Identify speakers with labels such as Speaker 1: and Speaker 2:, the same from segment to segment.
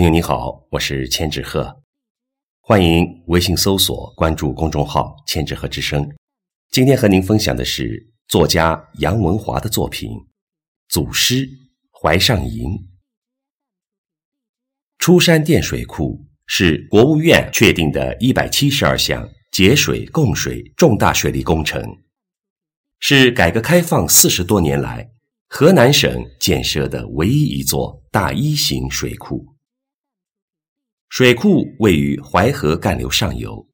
Speaker 1: 朋友你好，我是千纸鹤，欢迎微信搜索关注公众号“千纸鹤之声”。今天和您分享的是作家杨文华的作品《祖师怀上吟》。出山垫水库是国务院确定的一百七十二项节水供水重大水利工程，是改革开放四十多年来河南省建设的唯一一座大一型水库。水库位于淮河干流上游，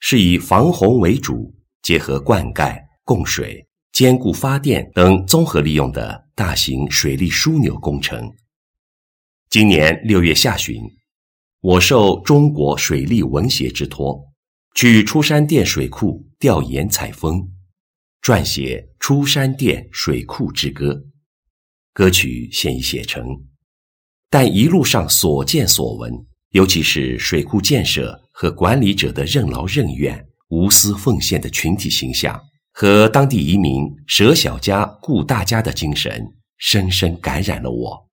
Speaker 1: 是以防洪为主。结合灌溉、供水、兼顾发电等综合利用的大型水利枢纽工程。今年六月下旬，我受中国水利文协之托，去出山店水库调研采风，撰写《出山店水库之歌》。歌曲现已写成，但一路上所见所闻，尤其是水库建设和管理者的任劳任怨。无私奉献的群体形象和当地移民舍小家顾大家的精神，深深感染了我。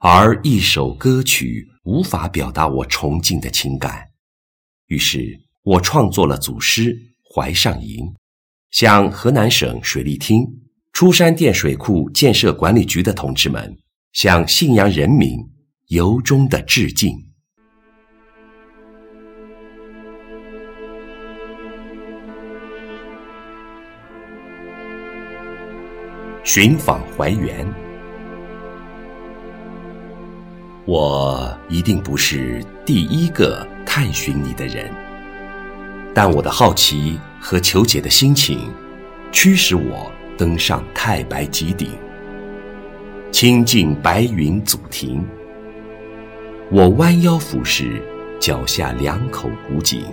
Speaker 1: 而一首歌曲无法表达我崇敬的情感，于是我创作了组诗《怀上吟》，向河南省水利厅、出山店水库建设管理局的同志们，向信阳人民由衷的致敬。寻访怀源，我一定不是第一个探寻你的人，但我的好奇和求解的心情，驱使我登上太白极顶，亲近白云祖庭。我弯腰俯视脚下两口古井，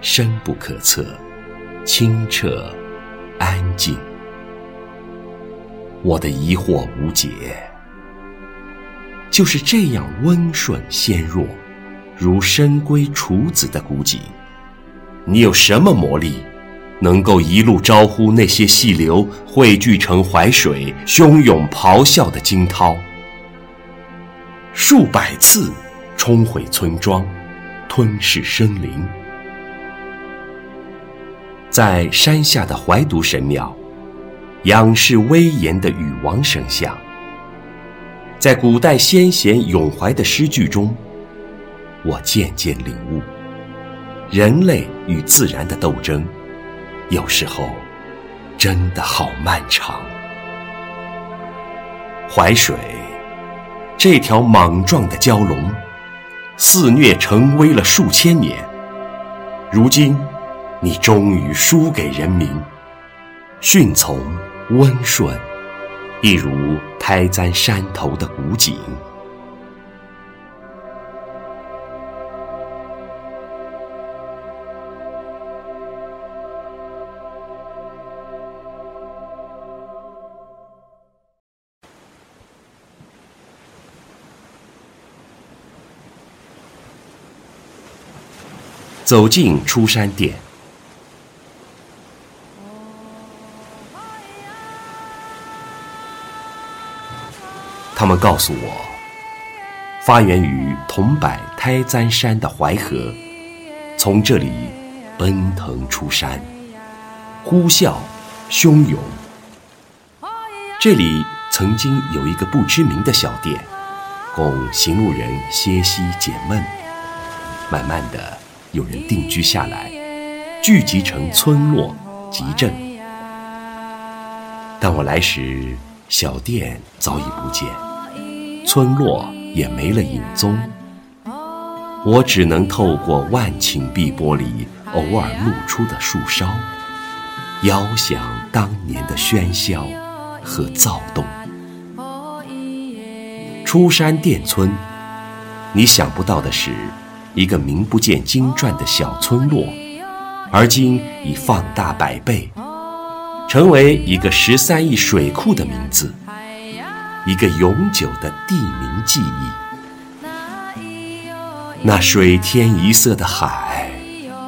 Speaker 1: 深不可测，清澈安静。我的疑惑无解，就是这样温顺纤弱，如深闺处子的古井，你有什么魔力，能够一路招呼那些细流汇聚成淮水，汹涌咆哮的惊涛，数百次冲毁村庄，吞噬生灵，在山下的怀独神庙。仰视威严的禹王神像，在古代先贤咏怀的诗句中，我渐渐领悟，人类与自然的斗争，有时候真的好漫长。淮水，这条莽撞的蛟龙，肆虐成威了数千年，如今，你终于输给人民，驯从。温顺，一如胎簪山头的古井。走进出山殿。他们告诉我，发源于桐柏胎簪山的淮河，从这里奔腾出山，呼啸汹涌。这里曾经有一个不知名的小店，供行路人歇息解闷。慢慢的，有人定居下来，聚集成村落、集镇。当我来时，小店早已不见。村落也没了影踪，我只能透过万顷碧波里偶尔露出的树梢，遥想当年的喧嚣和躁动。出山店村，你想不到的是，一个名不见经传的小村落，而今已放大百倍，成为一个十三亿水库的名字。一个永久的地名记忆，那水天一色的海，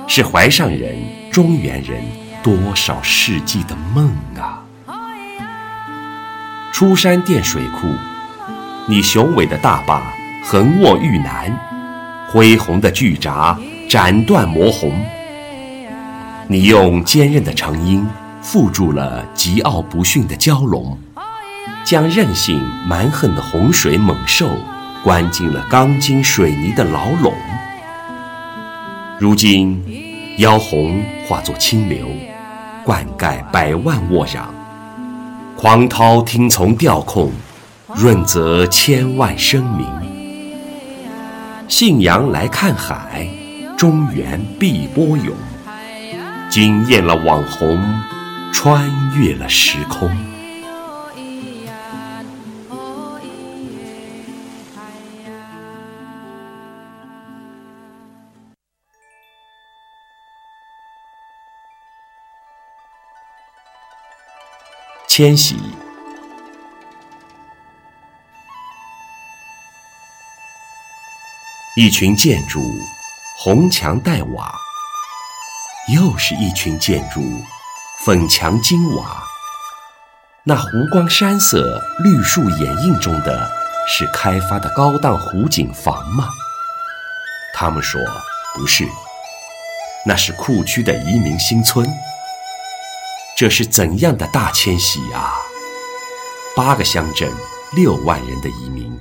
Speaker 1: 是淮上人、中原人多少世纪的梦啊！出山店水库，你雄伟的大坝横卧玉南，恢宏的巨闸斩断魔虹。你用坚韧的长缨缚住了桀骜不驯的蛟龙，将任性蛮横的洪水猛兽关进了钢筋水泥的牢笼。如今，妖红化作清流，灌溉百万沃壤；狂涛听从调控，润泽千万生民。信阳来看海，中原碧波涌。惊艳了网红，穿越了时空。迁徙，一群建筑，红墙黛瓦。又是一群建筑，粉墙金瓦。那湖光山色、绿树掩映中的，是开发的高档湖景房吗？他们说不是，那是库区的移民新村。这是怎样的大迁徙啊！八个乡镇，六万人的移民。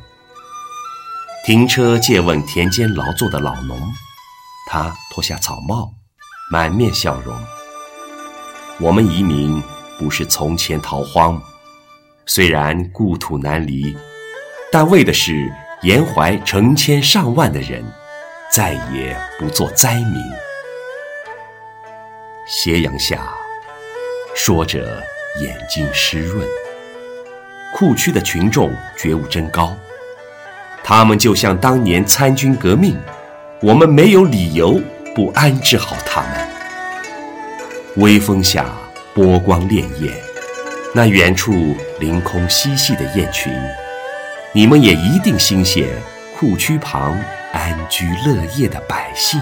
Speaker 1: 停车借问田间劳作的老农，他脱下草帽。满面笑容。我们移民不是从前逃荒，虽然故土难离，但为的是延怀成千上万的人，再也不做灾民。斜阳下，说着眼睛湿润。库区的群众觉悟真高，他们就像当年参军革命，我们没有理由。不安置好他们。微风下，波光潋滟，那远处凌空嬉戏的雁群，你们也一定心羡库区旁安居乐业的百姓。